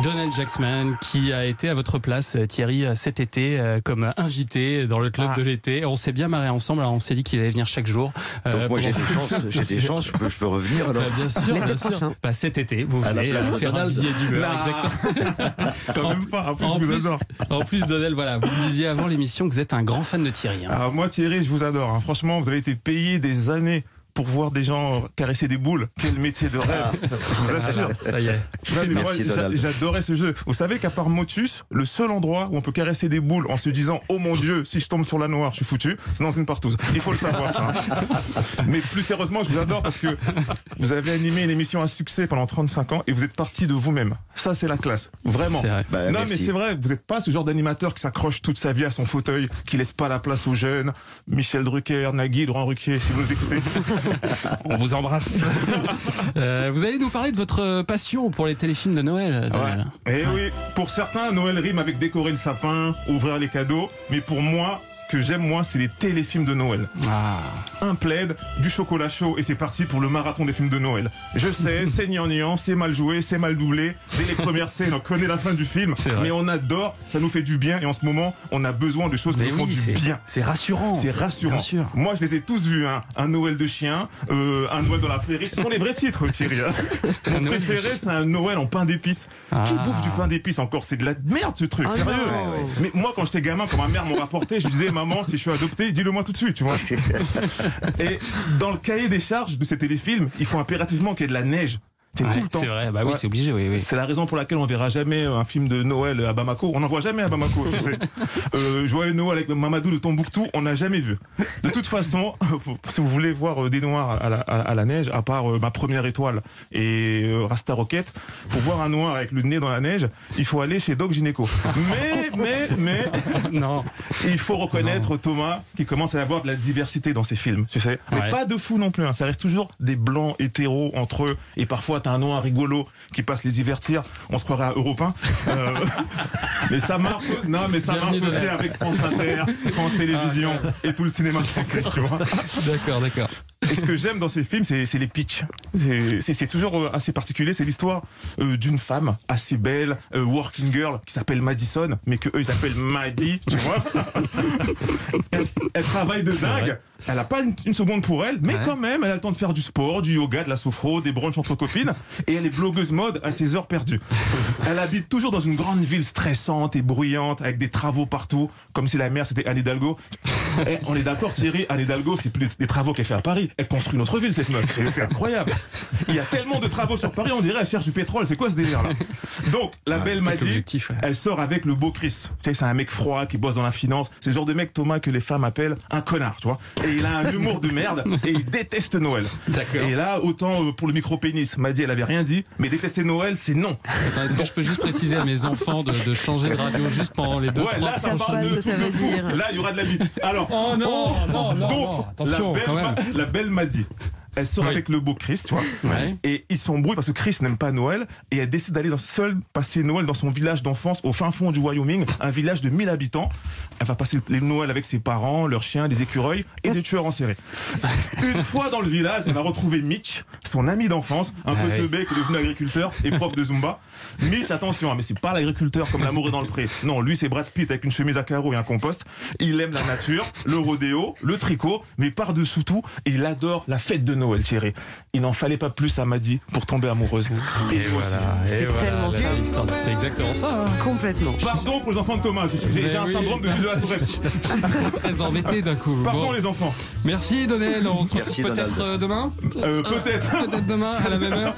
Donald Jacksman qui a été à votre place euh, Thierry euh, cet été euh, comme invité dans le club Ah. de l'été. On s'est bien marré ensemble, alors on s'est dit qu'il allait venir chaque jour. euh, Donc moi j'ai des chances, j'ai des chances, je peux, je peux revenir alors. Bah, bien sûr, bien sûr. Bah, cet été, vous À la venez euh, faire un Donald. billet d'humeur, Là. exactement. Quand même pas, en plus en je vous plus, adore. en plus, Donald, voilà, vous me disiez avant l'émission que vous êtes un grand fan de Thierry. hein. Alors moi Thierry, je vous adore. hein. Franchement, vous avez été payé des années pour voir des gens caresser des boules. Quel métier de rêve, ça, je vous assure. Ça y est. J'adorais ce jeu. Vous savez qu'à part Motus, le seul endroit où on peut caresser des boules en se disant Oh mon Dieu, si je tombe sur la noire, je suis foutu, c'est dans une partouze. Il faut le savoir, ça. hein. Mais plus sérieusement, je vous adore parce que vous avez animé une émission à succès pendant 35 ans et vous êtes parti de vous-même. Ça, c'est la classe. Vraiment. C'est vrai. Bah, non, merci. mais c'est vrai, vous n'êtes pas ce genre d'animateur qui s'accroche toute sa vie à son fauteuil, qui laisse pas la place aux jeunes. Michel Drucker, Nagui, Laurent Ruquier, si vous écoutez. On vous embrasse. Euh, vous allez nous parler de votre passion pour les téléfilms de Noël, Donald. Eh oui, pour certains, Noël rime avec décorer le sapin, ouvrir les cadeaux. Mais pour moi, ce que j'aime, moi, c'est les téléfilms de Noël. Ah. Un plaid, du chocolat chaud, et c'est parti pour le marathon des films de Noël. Je sais, c'est gnangnan, c'est mal joué, c'est mal doublé. Dès les premières scènes, on connaît la fin du film. Mais on adore, ça nous fait du bien, et en ce moment, on a besoin de choses qui nous font du bien. c'est rassurant. C'est rassurant. Moi, je les ai tous vus. Hein. Un Noël de chien, euh, un Noël dans la prairie. Ce sont les vrais titres, Thierry. hein. Mon préféré, c'est un Noël en pain d'épices. Ah. Qui bouffe du pain d'épices encore? C'est de la merde, ce truc. Oh sérieux. non. Mais moi, quand j'étais gamin, quand ma mère m'en rapportait, je lui disais, maman, si je suis adopté, dis-le moi tout de suite, tu vois. Et dans le cahier des charges de ces téléfilms, il faut impérativement qu'il y ait de la neige. C'est Ouais, tout le temps. c'est vrai, bah oui, Ouais. c'est obligé, oui, oui. C'est la raison pour laquelle on verra jamais un film de Noël à Bamako. On n'en voit jamais à Bamako, tu sais. Euh, Joyeux Noël avec Mamadou de Tombouctou, on n'a jamais vu. De toute façon, si vous voulez voir euh, des noirs à la, à- la neige, à part euh, ma première étoile et euh, Rasta Rocket, pour voir un noir avec le nez dans la neige, il faut aller chez Doc Gynéco. Mais, mais, mais, Non. il faut reconnaître Thomas qui commence à avoir de la diversité dans ses films, tu sais. Mais Ouais. pas de fou non plus. hein. Ça reste toujours des blancs hétéros entre eux. Et parfois, t'as un noir rigolo qui passe les divertir. On se croirait à Europe 1. Euh, mais ça marche. Non, mais ça Bienvenue marche aussi avec France Inter, France Télévisions et tout le cinéma français, tu vois. D'accord, d'accord. Et ce que j'aime dans ces films, c'est les pitchs. C'est- toujours euh, assez particulier. C'est l'histoire euh, d'une femme assez belle, euh, working girl, qui s'appelle Madison, mais que eux ils s'appellent Maddy, tu vois. elle, elle travaille de dingue. Elle a pas une, une seconde pour elle, mais Ouais. quand même, elle a le temps de faire du sport, du yoga, de la sophro, des brunchs entre copines, et elle est blogueuse mode à ses heures perdues. Elle habite toujours dans une grande ville stressante et bruyante, avec des travaux partout, comme si la mère c'était Anne Hidalgo. Eh, on est d'accord, Thierry, Anne Hidalgo, c'est plus des, des travaux qu'elle fait à Paris. Elle construit une autre ville, cette meuf. C'est- incroyable. Il y a tellement de travaux sur Paris, on dirait elle cherche du pétrole. C'est quoi ce délire-là Donc, la belle m'a dit, ouais. elle sort avec le beau Chris. Tu sais, c'est un mec froid qui bosse dans la finance. C'est le genre de mec, Thomas, que les femmes appellent un connard, tu vois. Et il a un humour de merde et il déteste Noël. D'accord. Et là, autant euh, pour le micro-pénis, m'a dit, elle avait rien dit, mais détester Noël, c'est non. Attends, Est-ce que je peux juste préciser à mes enfants de, de changer de radio juste pendant les deux, Ouais, trois là, ça parle de de. Là, il y aura de la bite. Alors, Oh non, non, non, donc, non, attention, la belle, quand même. Ma- la belle m'a dit. Elle sort Oui. avec le beau Chris, tu vois. Ouais. Et ils s'embrouillent parce que Chris n'aime pas Noël et elle décide d'aller seule passer Noël dans son village d'enfance au fin fond du Wyoming, un village de 1000 habitants. Elle va passer les Noël avec ses parents, leurs chiens, des écureuils et des tueurs en série. Une fois dans le village, elle va retrouver Mitch, son ami d'enfance, un Ah peu oui. teubé qui est devenu agriculteur et prof de Zumba. Mitch, attention, hein, mais c'est pas l'agriculteur comme l'amour est dans le pré. Non, lui c'est Brad Pitt avec une chemise à carreaux et un compost. Il aime la nature, le rodéo, le tricot, mais par-dessous tout, il adore la fête de Noël, Thierry. Il n'en fallait pas plus à Maddy pour tomber amoureuse. Et, aussi. C'est tellement ça. l'histoire. C'est exactement ça. hein. Complètement. Pardon pour les enfants de Thomas, j'ai un oui. syndrome de la Tourette. Je suis très embêté d'un coup. Pardon Bon. les enfants. Merci Donel, on se retrouve peut-être euh, demain Euh, Peut-être. Peut-être demain à la même heure